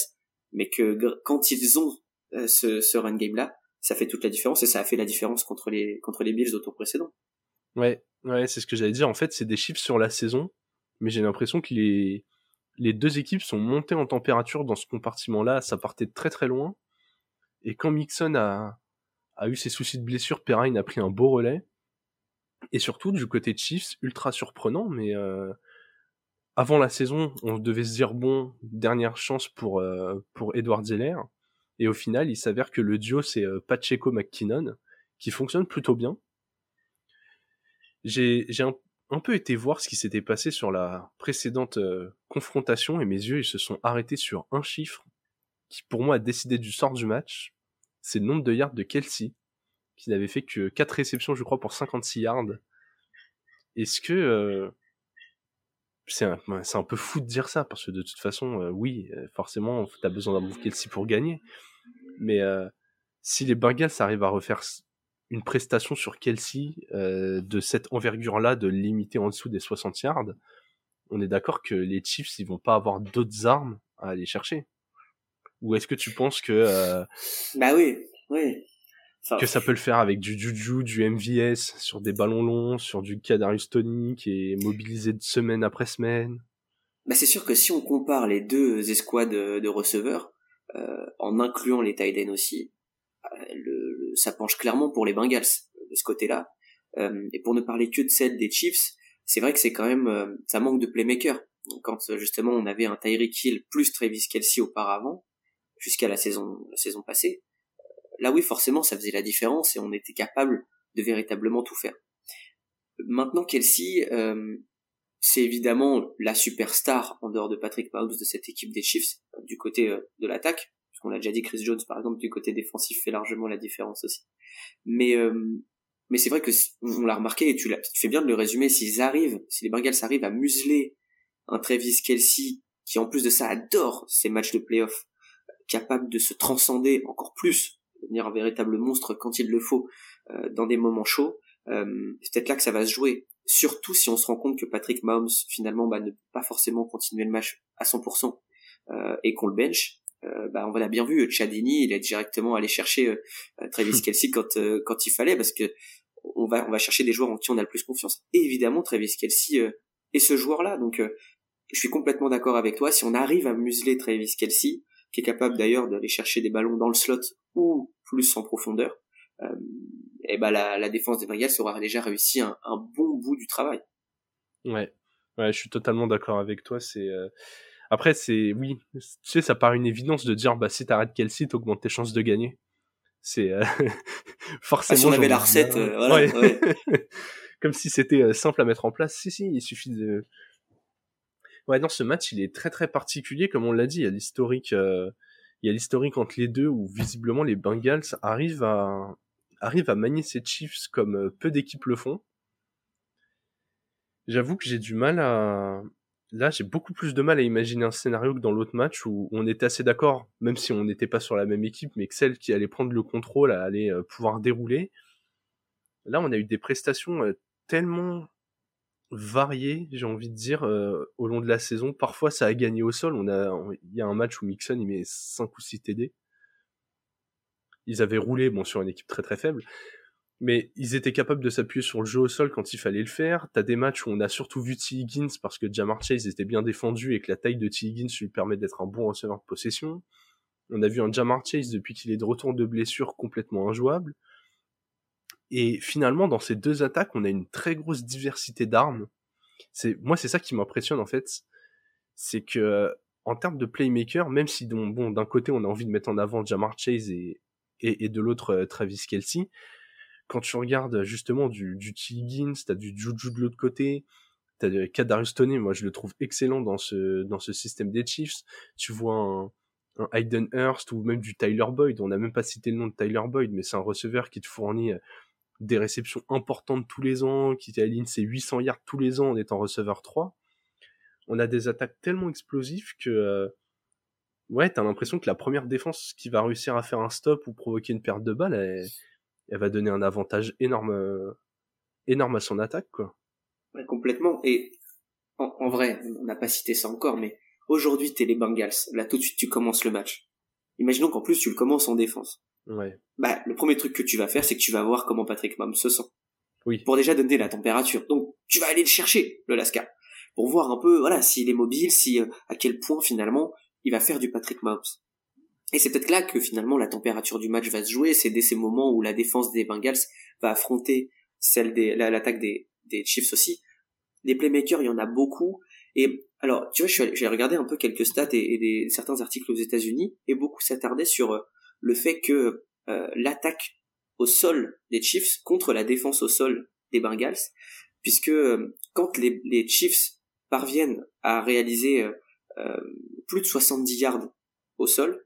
mais que quand ils ont euh, ce, ce run game là, ça fait toute la différence et ça a fait la différence contre les contre les Bills au tour précédent. Ouais, ouais, c'est ce que j'allais dire. En fait, c'est des chiffres sur la saison, mais j'ai l'impression que les les deux équipes sont montées en température dans ce compartiment-là. Ça partait de très très loin. Et quand Mixon a, a eu ses soucis de blessure, Perrine a pris un beau relais. Et surtout, du côté de Chiefs, ultra surprenant, mais euh, avant la saison, on devait se dire, bon, dernière chance pour, euh, pour Edward Zeller. Et au final, il s'avère que le duo, c'est euh, Pacheco-McKinnon, qui fonctionne plutôt bien. J'ai un, un, peu été voir ce qui s'était passé sur la précédente confrontation, et mes yeux, ils se sont arrêtés sur un chiffre qui, pour moi, a décidé du sort du match. C'est le nombre de yards de Kelsey qui n'avait fait que 4 réceptions, je crois, pour 56 yards. Est-ce que euh, c'est un, peu fou de dire ça parce que de toute façon, euh, oui, euh, forcément, t'as besoin d'un move Kelsey pour gagner. Mais si les Bengals arrivent à refaire une prestation sur Kelsey de cette envergure-là, de limiter en dessous des 60 yards, on est d'accord que les Chiefs, ils vont pas avoir d'autres armes à aller chercher. Ou est-ce que tu penses que Bah oui, oui que ça peut le faire avec du Juju, du MVS, sur des ballons longs, sur du Kadarius Tony qui est mobilisé de semaine après semaine? Bah c'est sûr que si on compare les deux escouades de receveurs, euh, en incluant les tight aussi, euh, le, ça penche clairement pour les Bengals de ce côté-là. Euh, et pour ne parler que de celle des Chiefs, c'est vrai que c'est quand même euh, ça manque de playmaker. Quand justement on avait un Tyreek Hill plus Travis Kelsey auparavant, jusqu'à la saison la saison passée, là oui, forcément, ça faisait la différence et on était capable de véritablement tout faire. Maintenant, Kelsey, euh, c'est évidemment la superstar en dehors de Patrick Mahomes de cette équipe des Chiefs du côté euh, de l'attaque. Puisqu'on l'a déjà dit, Chris Jones, par exemple, du côté défensif fait largement la différence aussi. Mais euh, mais c'est vrai que on l'a remarqué et tu, tu fais bien de le résumer. S'ils arrivent, si les Bengals arrivent à museler un Travis Kelsey qui en plus de ça adore ces matchs de playoff, capable de se transcender encore plus devenir un véritable monstre quand il le faut euh, dans des moments chauds, euh, c'est peut-être là que ça va se jouer. Surtout si on se rend compte que Patrick Mahomes finalement bah, ne peut pas forcément continuer le match à 100% euh, et qu'on le bench. Bah, on l'a bien vu, Chadini, il est directement allé chercher Travis Kelsey quand quand il fallait parce que on va on va chercher des joueurs en qui on a le plus confiance. Et évidemment, Travis Kelsey est ce joueur-là. Donc, je suis complètement d'accord avec toi. Si on arrive à museler Travis Kelsey, qui est capable d'ailleurs d'aller chercher des ballons dans le slot ou plus en profondeur, euh, et ben la, la, défense des Bengals aura déjà réussi un, un, bon bout du travail. Ouais, ouais, je suis totalement d'accord avec toi. C'est euh... après c'est oui, tu sais, ça paraît une évidence de dire bah si t'arrêtes Kelsey, t'augmentes tes chances de gagner. C'est euh... forcément. si on avait la recette, euh, voilà. Ouais. Comme si c'était euh, simple à mettre en place. Si si, il suffit de Ouais, non, ce match, il est très très particulier, comme on l'a dit. Il y a l'historique, euh, il y a l'historique entre les deux où visiblement les Bengals arrivent à arrivent à manier ces Chiefs comme euh, peu d'équipes le font. J'avoue que j'ai du mal à là, j'ai beaucoup plus de mal à imaginer un scénario que dans l'autre match où on était assez d'accord, même si on n'était pas sur la même équipe, mais que celle qui allait prendre le contrôle allait euh, pouvoir dérouler. Là, on a eu des prestations tellement varié, j'ai envie de dire, euh, au long de la saison. Parfois, ça a gagné au sol. On a, il y a un match où Mixon il met 5 ou 6 TD. Ils avaient roulé, bon, sur une équipe très très faible. Mais ils étaient capables de s'appuyer sur le jeu au sol quand il fallait le faire. T'as des matchs où on a surtout vu T. Higgins parce que Jamar Chase était bien défendu et que la taille de T. Higgins lui permet d'être un bon receveur de possession. On a vu un Jamar Chase depuis qu'il est de retour de blessure complètement injouable. Et finalement, dans ces deux attaques, on a une très grosse diversité d'armes. C'est moi, c'est ça qui m'impressionne en fait, c'est que en termes de playmaker, même si bon, d'un côté on a envie de mettre en avant Jamar Chase et, et, de l'autre euh, Travis Kelsey, quand tu regardes justement du, du. Higgins, t'as du Juju de l'autre côté, t'as de Kadarius Toney, moi je le trouve excellent dans ce dans ce système des Chiefs. Tu vois un, Hayden Hurst ou même du Tyler Boyd. On n'a même pas cité le nom de Tyler Boyd, mais c'est un receveur qui te fournit euh, des réceptions importantes tous les ans, qui aligne ses 800 yards tous les ans en étant receveur 3. On a des attaques tellement explosives que, euh, ouais, t'as l'impression que la première défense qui va réussir à faire un stop ou provoquer une perte de balle, elle, va donner un avantage énorme, euh, énorme à son attaque, quoi. Ouais, complètement. Et en, vrai, on n'a pas cité ça encore, mais aujourd'hui t'es les Bengals. Là tout de suite tu commences le match. Imaginons qu'en plus tu le commences en défense. Ouais. Bah, le premier truc que tu vas faire, c'est que tu vas voir comment Patrick Mahomes se sent. Oui. Pour déjà donner la température. Donc, tu vas aller le chercher, le Lascar. Pour voir un peu, voilà, s'il est mobile, si, euh, à quel point, finalement, il va faire du Patrick Mahomes. Et c'est peut-être là que, finalement, la température du match va se jouer. C'est dès ces moments où la défense des Bengals va affronter celle des, l'attaque des, Chiefs aussi. Des playmakers, il y en a beaucoup. Et alors, tu vois, j'ai regardé un peu quelques stats et, des, certains articles aux États-Unis, et beaucoup s'attardaient sur euh, le fait que euh, l'attaque au sol des Chiefs contre la défense au sol des Bengals, puisque euh, quand les, les, Chiefs parviennent à réaliser euh, plus de 70 yards au sol,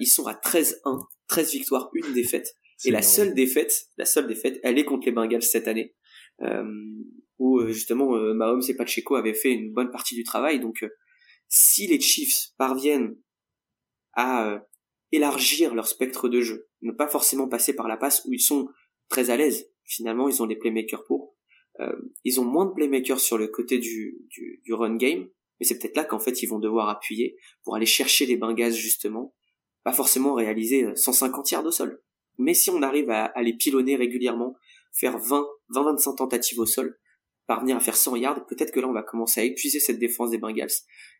ils sont à 13-1, 13 victoires, une défaite. Et la seule défaite, la seule défaite, elle est contre les Bengals cette année, où justement Mahomes et Pacheco avaient fait une bonne partie du travail. Donc, si les Chiefs parviennent à élargir leur spectre de jeu, ne pas forcément passer par la passe où ils sont très à l'aise. Finalement, ils ont des playmakers pour. Euh, ils ont moins de playmakers sur le côté du, du, du run game, mais c'est peut-être là qu'en fait ils vont devoir appuyer pour aller chercher les Bengals justement, pas forcément réaliser 150 yards au sol. Mais si on arrive à, à les pilonner régulièrement, faire 20, 20-25 tentatives au sol, parvenir à faire 100 yards, peut-être que là on va commencer à épuiser cette défense des Bengals.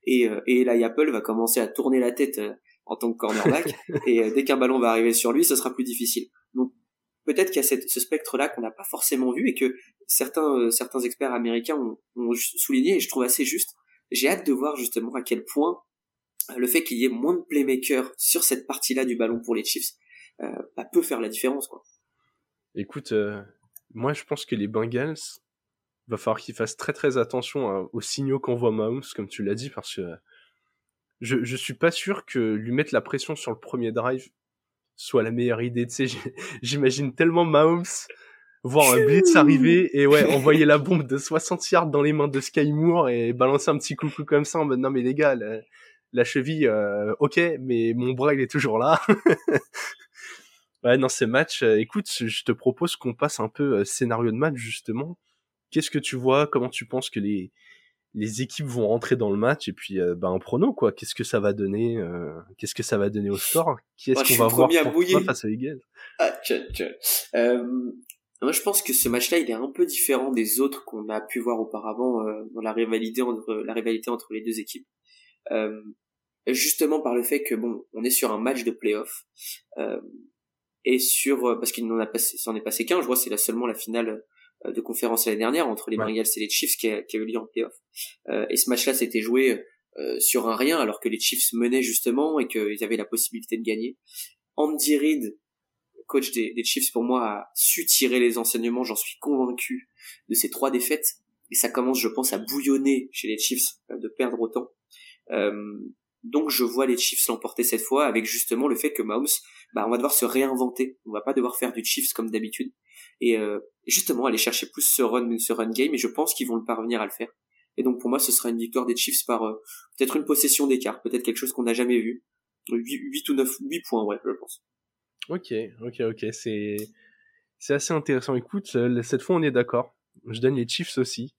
Et, euh, et là Apple va commencer à tourner la tête euh, en tant que cornerback. et euh, dès qu'un ballon va arriver sur lui, ce sera plus difficile. Donc peut-être qu'il y a cette, ce spectre-là qu'on n'a pas forcément vu et que certains, euh, certains experts américains ont, ont, souligné et je trouve assez juste. J'ai hâte de voir justement à quel point euh, le fait qu'il y ait moins de playmakers sur cette partie-là du ballon pour les Chiefs euh, bah, peut faire la différence. Quoi. Écoute, moi je pense que les Bengals, va falloir qu'ils fassent très très attention aux signaux qu'envoie Mahomes, comme tu l'as dit, parce que je, je suis pas sûr que lui mettre la pression sur le premier drive soit la meilleure idée. Tu sais, j'imagine tellement Mahomes voir un blitz arriver et ouais, envoyer la bombe de 60 yards dans les mains de Sky Moore et balancer un petit coucou comme ça en mode non mais les gars, la, cheville, euh, ok, mais mon bras il est toujours là. ouais, dans ces matchs, euh, écoute, je te propose qu'on passe un peu euh, scénario de match justement. Qu'est-ce que tu vois? Comment tu penses que les les équipes vont rentrer dans le match? Et puis euh, bah, un prono quoi. Qu'est-ce que ça va donner euh, Qu'est-ce que ça va donner au score? Qui est-ce qu'on va voir pour face à Eagles ah, euh, Moi je pense que ce match-là il est un peu différent des autres qu'on a pu voir auparavant dans la rivalité entre la rivalité entre les deux équipes. Euh, justement par le fait que bon on est sur un match de playoff et sur parce qu'il n'en a passé s'en est passé qu'un. Je vois c'est là seulement la finale euh, de conférence l'année dernière entre les Bengals et les Chiefs qui a, qui a eu lieu en playoff. Euh, et ce match-là s'était joué euh, sur un rien alors que les Chiefs menaient justement et qu'ils avaient la possibilité de gagner. Andy Reid, coach des, des, Chiefs pour moi, a su tirer les enseignements, j'en suis convaincu, de ces trois défaites. Et ça commence, je pense, à bouillonner chez les Chiefs de perdre autant. Euh, donc je vois les Chiefs l'emporter cette fois avec justement le fait que Mahomes, bah, on va devoir se réinventer. On va pas devoir faire du Chiefs comme d'habitude et euh, justement aller chercher plus ce run, ce run game et je pense qu'ils vont le parvenir à le faire. Et donc pour moi ce sera une victoire des Chiefs par euh, peut-être une possession d'écart, peut-être quelque chose qu'on n'a jamais vu. 8, ou 9, 8 points ouais je pense. Ok, ok, ok, c'est c'est assez intéressant. Écoute, euh, cette fois on est d'accord. Je donne les Chiefs aussi.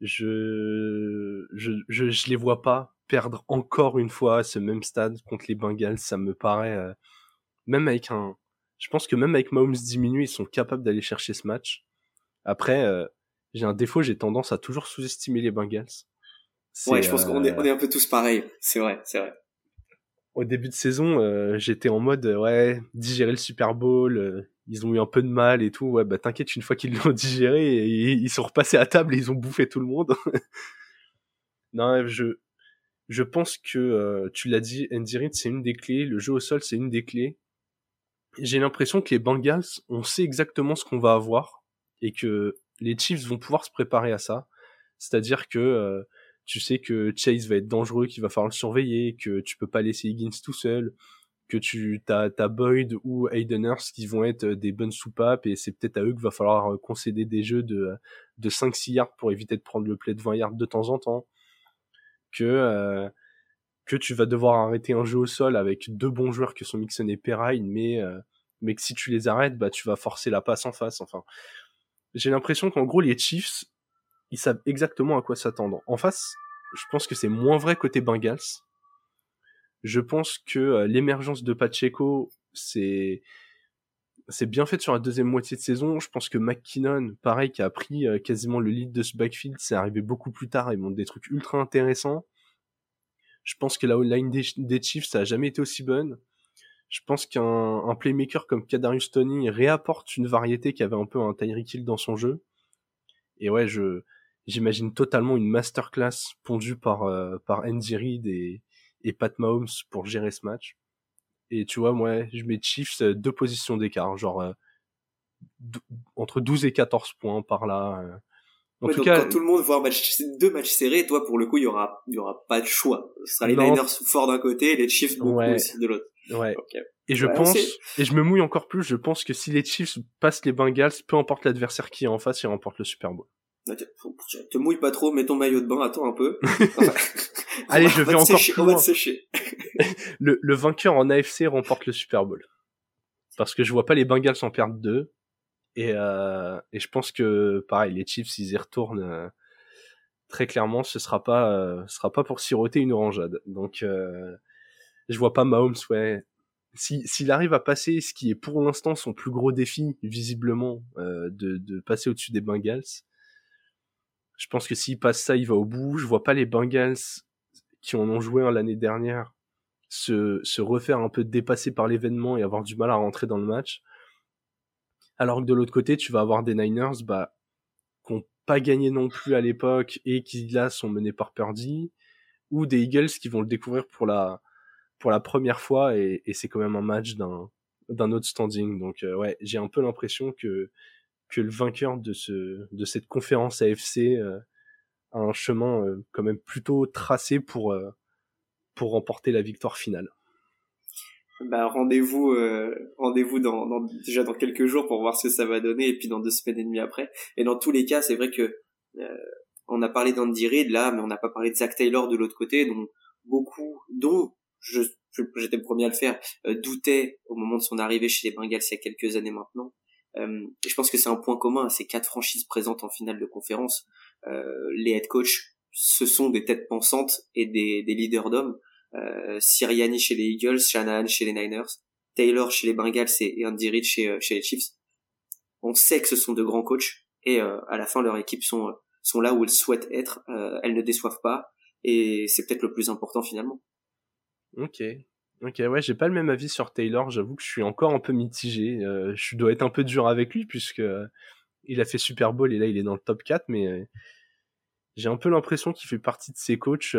Je, je, je, je les vois pas perdre encore une fois ce même stade contre les Bengals. Ça me paraît, même avec un, Je pense que même avec Mahomes diminué, ils sont capables d'aller chercher ce match. Après, euh, j'ai un défaut, j'ai tendance à toujours sous-estimer les Bengals. Ouais, je pense qu'on est, on est un peu tous pareils. C'est vrai, c'est vrai. Au début de saison, euh, j'étais en mode, ouais, digérer le Super Bowl, ils ont eu un peu de mal et tout. Ouais, bah t'inquiète, une fois qu'ils l'ont digéré, ils sont repassés à table et ils ont bouffé tout le monde. non, je, je pense que euh, tu l'as dit, Andy Reid c'est une des clés, le jeu au sol c'est une des clés. J'ai l'impression que les Bengals, on sait exactement ce qu'on va avoir et que les Chiefs vont pouvoir se préparer à ça. C'est-à-dire que euh, tu sais que Chase va être dangereux, qu'il va falloir le surveiller, que tu peux pas laisser Higgins tout seul, que tu as, as Boyd ou Hayden qui vont être des bonnes soupapes et c'est peut-être à eux qu'il va falloir concéder des jeux de, de 5-6 yards pour éviter de prendre le play de 20 yards de temps en temps que euh, que tu vas devoir arrêter un jeu au sol avec deux bons joueurs que sont Mixon et Perrine, mais euh, mais que si tu les arrêtes, bah tu vas forcer la passe en face. Enfin, j'ai l'impression qu'en gros les Chiefs, ils savent exactement à quoi s'attendre. En face, je pense que c'est moins vrai côté Bengals. Je pense que euh, l'émergence de Pacheco, c'est c'est bien fait sur la deuxième moitié de saison. Je pense que McKinnon, pareil, qui a pris euh, quasiment le lead de ce backfield, c'est arrivé beaucoup plus tard. Ils montrent des trucs ultra intéressants. Je pense que la line des, Chiefs, ça a jamais été aussi bonne. Je pense qu'un playmaker comme Kadarius Tony réapporte une variété qui avait un peu un Tyreek Hill dans son jeu. Et ouais, je j'imagine totalement une masterclass pondue par euh, par Andy Reid et Pat Mahomes pour gérer ce match. Et tu vois, moi, je mets Chiefs euh, deux positions d'écart, genre euh, entre 12 et 14 points par là. Euh. En tout cas, quand tout le monde voit match, deux matchs serrés, toi, pour le coup, il y aura, il y aura pas de choix. Ce sera les Niners forts d'un côté et les Chiefs beaucoup aussi de l'autre. Ouais. Et je pense, et je me mouille encore plus, je pense que si les Chiefs passent les Bengals, peu importe l'adversaire qui est en face, ils remportent le Super Bowl. Te mouille pas trop, mets ton maillot de bain, attends un peu. Allez, je vais encore plus loin. le, le vainqueur en AFC remporte le Super Bowl. Parce que je vois pas les Bengals en perdre deux. Et, euh, et je pense que, pareil, les Chiefs, s'ils y retournent, euh, très clairement, ce sera pas, euh, ce sera pas pour siroter une orangeade. Donc, euh, je vois pas Mahomes, ouais. S'il si, arrive à passer ce qui est pour l'instant son plus gros défi, visiblement, euh, de, de passer au-dessus des Bengals, je pense que s'il passe ça, il va au bout. Je vois pas les Bengals qui en ont joué l'année dernière se, se refaire un peu dépasser par l'événement et avoir du mal à rentrer dans le match. Alors que de l'autre côté, tu vas avoir des Niners, bah, qui n'ont pas gagné non plus à l'époque et qui là sont menés par Purdy, ou des Eagles qui vont le découvrir pour la, pour la première fois et, c'est quand même un match d'un, d'un autre standing. Donc euh, ouais, j'ai un peu l'impression que que le vainqueur de ce de cette conférence AFC euh, a un chemin euh, quand même plutôt tracé pour euh, pour remporter la victoire finale. Bah, rendez-vous rendez-vous dans, dans, déjà dans quelques jours pour voir ce que ça va donner et puis dans deux semaines et demie après et dans tous les cas c'est vrai que on a parlé d'Andy Reid là mais on n'a pas parlé de Zach Taylor de l'autre côté dont beaucoup dont je j'étais le premier à le faire doutaient au moment de son arrivée chez les Bengals il y a quelques années maintenant euh, je pense que c'est un point commun à ces quatre franchises présentes en finale de conférence. Euh, les head coach, ce sont des têtes pensantes et des, des leaders d'hommes. Euh, Siriani chez les Eagles, Shanahan chez les Niners, Taylor chez les Bengals et Andy Reid chez, euh, chez les Chiefs. On sait que ce sont de grands coachs et euh, à la fin leurs équipes sont sont là où elles souhaitent être. elles ne déçoivent pas et c'est peut-être le plus important finalement. Ok, Ok, ouais, j'ai pas le même avis sur Taylor. J'avoue que je suis encore un peu mitigé. Euh, je dois être un peu dur avec lui puisque euh, il a fait Super Bowl et là il est dans le top 4, mais euh, j'ai un peu l'impression qu'il fait partie de ces coachs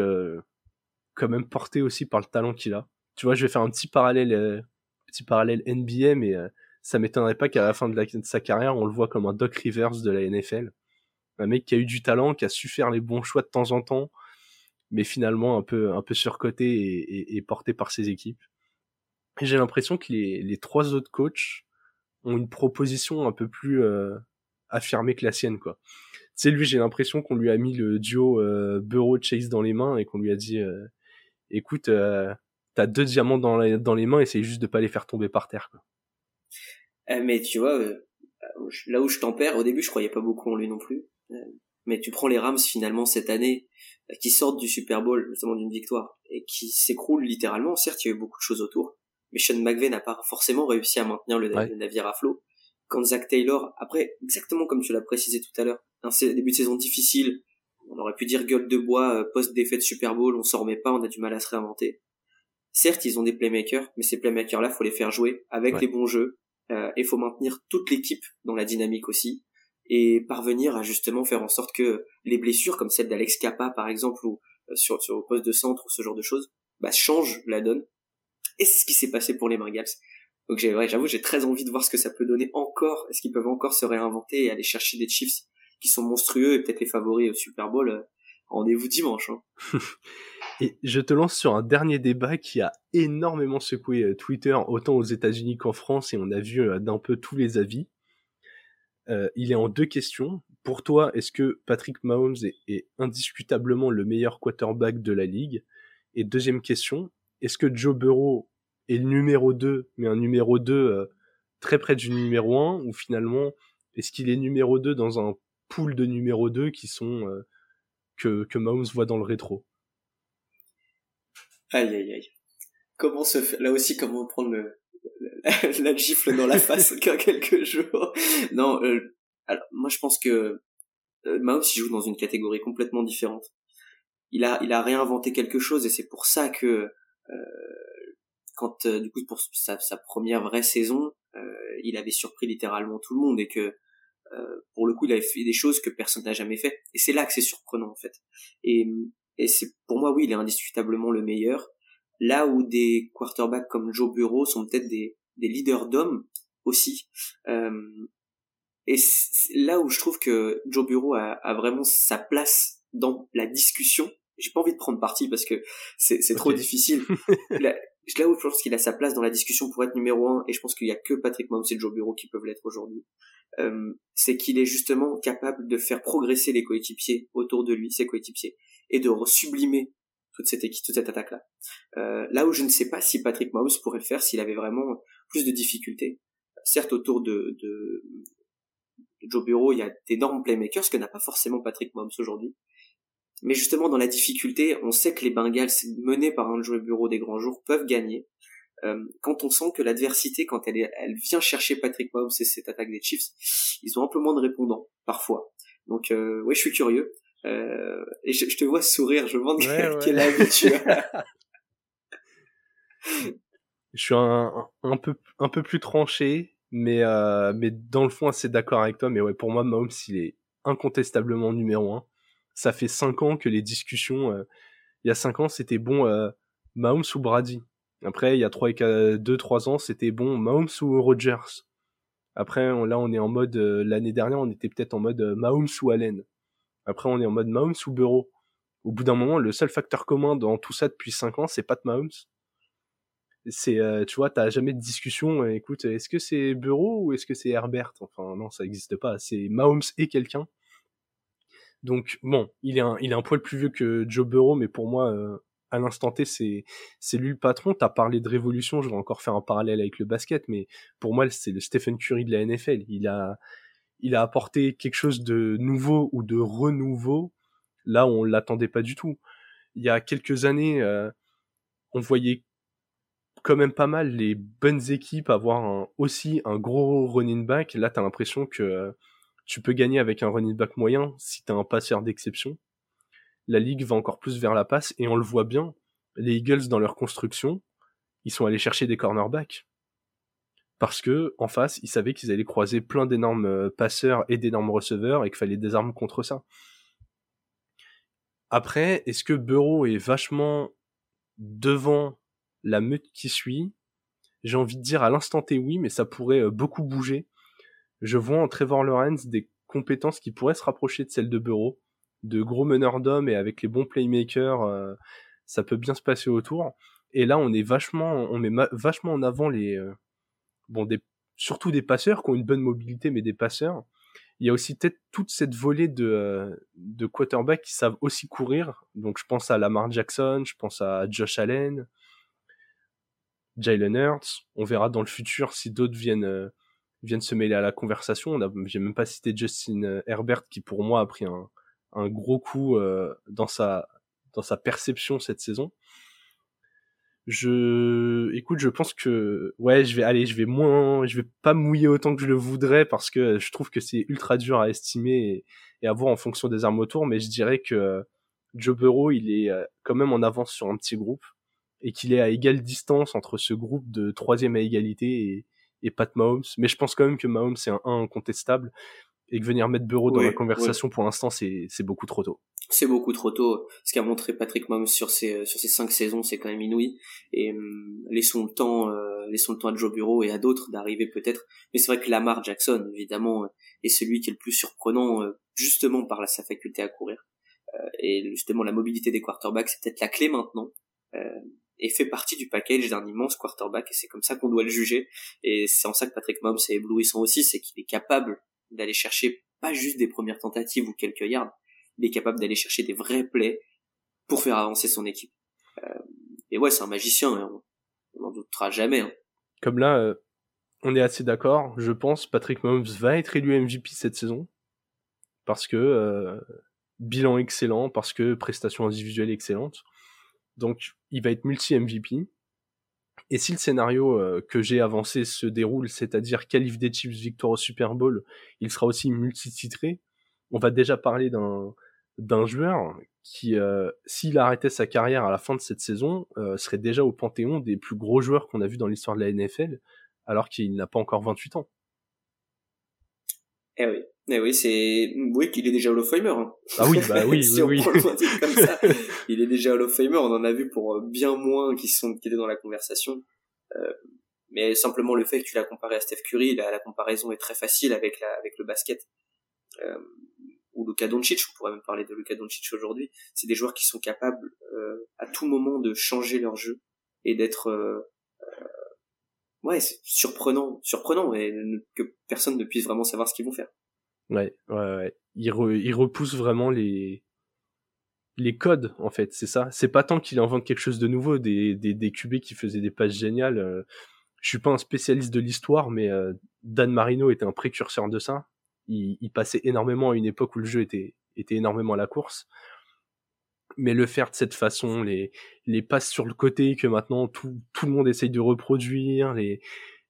quand même portés aussi par le talent qu'il a. Tu vois, je vais faire un petit parallèle, petit parallèle NBA, mais ça m'étonnerait pas qu'à la fin de, de, sa carrière, on le voit comme un Doc Rivers de la NFL. Un mec qui a eu du talent, qui a su faire les bons choix de temps en temps, mais finalement un peu un peu surcoté et, et, porté par ses équipes. J'ai l'impression que les, les trois autres coachs ont une proposition un peu plus euh, affirmée que la sienne quoi. Tu sais lui j'ai l'impression qu'on lui a mis le duo euh, Burrow Chase dans les mains et qu'on lui a dit euh, écoute euh, t'as deux diamants dans, dans les mains essaye juste de pas les faire tomber par terre quoi. Euh, mais tu vois là où je tempère au début je croyais pas beaucoup en lui non plus mais tu prends les Rams finalement cette année qui sortent du Super Bowl, notamment d'une victoire, et qui s'écroulent littéralement. Certes, il y a eu beaucoup de choses autour, mais Sean McVay n'a pas forcément réussi à maintenir le, navire à flot. Quand Zach Taylor, après, exactement comme tu l'as précisé tout à l'heure, un début de saison difficile, on aurait pu dire gueule de bois, euh, post-défaite Super Bowl, on s'en remet pas, on a du mal à se réinventer. Certes, ils ont des playmakers, mais ces playmakers-là, faut les faire jouer avec les bons jeux, euh, et faut maintenir toute l'équipe dans la dynamique aussi, et parvenir à justement faire en sorte que les blessures, comme celle d'Alex Kappa par exemple, ou euh, sur, sur le poste de centre ou ce genre de choses, bah, changent la donne. Et c'est ce qui s'est passé pour les Bengals. Donc j'ai, ouais, j'avoue, j'ai très envie de voir ce que ça peut donner encore. Est-ce qu'ils peuvent encore se réinventer et aller chercher des Chiefs qui sont monstrueux et peut-être les favoris au Super Bowl. Euh, rendez-vous dimanche. Hein. et je te lance sur un dernier débat qui a énormément secoué euh, Twitter, autant aux États-Unis qu'en France, et on a vu d'un peu tous les avis. Il est en deux questions. Pour toi, est-ce que Patrick Mahomes est, indiscutablement le meilleur quarterback de la ligue? Et deuxième question, est-ce que Joe Burrow est le numéro 2, mais un numéro 2 très près du numéro 1, ou finalement, est-ce qu'il est numéro 2 dans un pool de numéro 2 qui sont euh, que, que Mahomes voit dans le rétro? Aïe aïe aïe. Comment se fait là aussi comment prendre le, la, gifle dans la face qu'à quelques jours. Non, euh, alors moi je pense que euh, Mahomes il joue dans une catégorie complètement différente. Il a il a réinventé quelque chose et c'est pour ça que quand du coup pour sa, sa première vraie saison, il avait surpris littéralement tout le monde et que euh, pour le coup, il avait fait des choses que personne n'a jamais fait. Et c'est là que c'est surprenant, en fait. Et, et c'est, pour moi, oui, il est indiscutablement le meilleur. Là où des quarterbacks comme Joe Burrow sont peut-être des, des leaders d'hommes aussi. Euh, et là où je trouve que Joe Burrow a, a, vraiment sa place dans la discussion. J'ai pas envie de prendre parti parce que c'est, c'est trop difficile. là, là où je pense qu'il a sa place dans la discussion pour être numéro un, et je pense qu'il y a que Patrick Mahomes et Joe Burrow qui peuvent l'être aujourd'hui. Euh, c'est qu'il est justement capable de faire progresser les coéquipiers autour de lui, ses coéquipiers, et de sublimer toute cette équipe, toute cette attaque-là. Euh, là où je ne sais pas si Patrick Mahomes pourrait le faire s'il avait vraiment plus de difficultés. Certes, autour de, de, Joe Bureau, il y a d'énormes playmakers, ce que n'a pas forcément Patrick Mahomes aujourd'hui. Mais justement, dans la difficulté, on sait que les Bengals, menés par un Joe Bureau des grands jours, peuvent gagner. Euh, quand on sent que l'adversité, quand elle, est, elle vient chercher Patrick Mahomes et cette attaque des Chiefs, ils ont un peu moins de répondants parfois. Donc euh, oui, je suis curieux. Euh, et je, te vois sourire, je me demande quel, avis tu as. je suis un, peu un peu plus tranché, mais euh, mais dans le fond assez d'accord avec toi. Mais ouais, pour moi, Mahomes, il est incontestablement numéro un. Ça fait cinq ans que les discussions, euh, il y a cinq ans, c'était bon euh, Mahomes ou Brady. Après, il y a 3 et 2 3 ans, c'était bon Mahomes ou Rogers. Après, là, on est en mode euh, l'année dernière, on était peut-être en mode Mahomes ou Allen. Après, on est en mode Mahomes ou Burrow. Au bout d'un moment, le seul facteur commun dans tout ça depuis 5 ans, c'est Pat Mahomes. C'est, euh, tu vois, t'as jamais de discussion. écoute, est-ce que c'est Burrow ou est-ce que c'est Herbert? Enfin, non, ça n'existe pas. C'est Mahomes et quelqu'un. Donc, bon, il est un, il est un poil plus vieux que Joe Burrow, mais pour moi, à l'instant T, c'est c'est lui le patron. T'as parlé de révolution, je vais encore faire un parallèle avec le basket, mais pour moi, c'est le Stephen Curry de la NFL. Il a il a apporté quelque chose de nouveau ou de renouveau là on l'attendait pas du tout. Il y a quelques années, euh, on voyait quand même pas mal les bonnes équipes avoir un, aussi un gros running back. Là, t'as l'impression que euh, tu peux gagner avec un running back moyen si t'as un passeur d'exception la ligue va encore plus vers la passe et on le voit bien. Les Eagles dans leur construction, ils sont allés chercher des cornerbacks parce que en face, ils savaient qu'ils allaient croiser plein d'énormes euh, passeurs et d'énormes receveurs et qu'il fallait des armes contre ça. Après, est-ce que Burrow est vachement devant la meute qui suit J'ai envie de dire à l'instant T oui, mais ça pourrait euh, beaucoup bouger. Je vois en Trevor Lawrence des compétences qui pourraient se rapprocher de celles de Burrow de gros meneurs d'hommes et avec les bons playmakers, euh, ça peut bien se passer autour. Et là, on est vachement, on met vachement en avant les, euh, bon, surtout des passeurs qui ont une bonne mobilité, mais des passeurs. Il y a aussi peut-être toute cette volée de, de quarterbacks qui savent aussi courir. Donc, je pense à Lamar Jackson, je pense à Josh Allen, Jalen Hurts. On verra dans le futur si d'autres viennent, viennent se mêler à la conversation. J'ai même pas cité Justin Herbert qui, pour moi, a pris un, un gros coup euh, dans sa dans sa perception cette saison. Je, écoute, je pense que, ouais, je vais aller, je vais moins, je vais pas mouiller autant que je le voudrais parce que je trouve que c'est ultra dur à estimer et, à voir en fonction des armes autour, mais je dirais que Joe Burrow, il est euh, quand même en avance sur un petit groupe et qu'il est à égale distance entre ce groupe de troisième à égalité et, et Pat Mahomes. Mais je pense quand même que Mahomes c'est un 1 incontestable et que venir mettre Bureau dans la conversation pour l'instant c'est beaucoup trop tôt. C'est beaucoup trop tôt. Ce qu'a montré Patrick Mahomes sur ces sur ces cinq saisons, c'est quand même inouï. Et hum, laissons le temps euh, laissons le temps à Joe Bureau et à d'autres d'arriver peut-être. Mais c'est vrai que Lamar Jackson évidemment est celui qui est le plus surprenant euh, justement par sa faculté à courir. Euh, et justement la mobilité des quarterbacks c'est peut-être la clé maintenant. Et fait partie du package d'un immense quarterback et c'est comme ça qu'on doit le juger et c'est en ça que Patrick Mahomes est éblouissant aussi c'est qu'il est capable d'aller chercher pas juste des premières tentatives ou quelques yards, il est capable d'aller chercher des vrais plays pour faire avancer son équipe. Euh, et ouais, c'est un magicien, hein. on n'en doutera jamais. Hein. Comme là, euh, on est assez d'accord. Je pense Patrick Mahomes va être élu MVP cette saison parce que euh, bilan excellent, parce que prestation individuelle excellente. Donc, il va être multi MVP. Et si le scénario euh, que j'ai avancé se déroule, c'est-à-dire qualif des Chiefs victoire au Super Bowl, il sera aussi multititré. On va déjà parler d'un joueur qui, euh, s'il arrêtait sa carrière à la fin de cette saison, euh, serait déjà au panthéon des plus gros joueurs qu'on a vu dans l'histoire de la NFL, alors qu'il n'a pas encore 28 ans. Eh oui, eh oui, c'est oui qu'il est déjà Hall of Famer. Hein. Ah oui, bah oui, si oui, on comme ça, il est déjà Hall of Famer. On en a vu pour euh, bien moins qui sont qui étaient dans la conversation. Euh, mais simplement le fait que tu l'as comparé à Steph Curry, la, la, comparaison est très facile avec la avec le basket. Euh, ou Luka Doncic, on pourrait même parler de Luka Doncic aujourd'hui. C'est des joueurs qui sont capables euh, à tout moment de changer leur jeu et d'être euh, ouais, c'est surprenant, surprenant, et que personne ne puisse vraiment savoir ce qu'ils vont faire. Ouais, ouais, ouais. Il, repousse vraiment les codes en fait, c'est ça. C'est pas tant qu'il invente quelque chose de nouveau, des des, QB qui faisaient des passes géniales. Euh, je suis pas un spécialiste de l'histoire, mais euh, Dan Marino était un précurseur de ça. Il, passait énormément à une époque où le jeu était énormément à la course mais le faire de cette façon, les, les passes sur le côté que maintenant tout, tout le monde essaye de reproduire, les,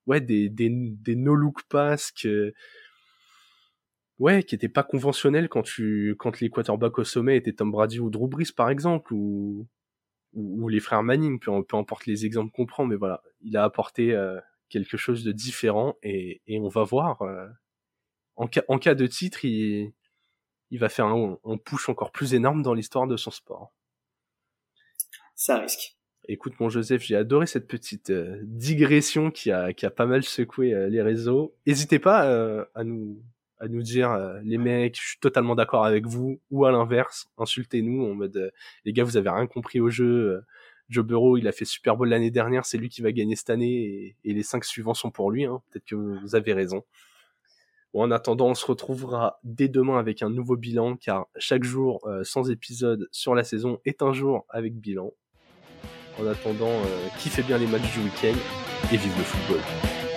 ouais, des, des, des no-look passes que, ouais, qui étaient pas conventionnels quand tu, quand les quarterbacks au sommet étaient Tom Brady ou Drew Brees, par exemple, ou, ou, les frères Manning, peu, peu importe les exemples qu'on prend, mais voilà, il a apporté euh, quelque chose de différent et, et on va voir, euh, en, cas, en cas de titre, il, il va faire un, push encore plus énorme dans l'histoire de son sport. Ça risque. Écoute mon Joseph, j'ai adoré cette petite euh, digression qui a, qui a pas mal secoué euh, les réseaux. N'hésitez pas euh, à nous à nous dire les mecs, je suis totalement d'accord avec vous ou à l'inverse, insultez-nous en mode les gars vous avez rien compris au jeu. Joe Burrow, il a fait Super Bowl l'année dernière, c'est lui qui va gagner cette année et, les cinq suivants sont pour lui. Hein. Peut-être que vous avez raison en attendant, on se retrouvera dès demain avec un nouveau bilan, car chaque jour euh, sans épisode sur la saison est un jour avec bilan. En attendant, euh, kiffez bien les matchs du week-end et vive le football.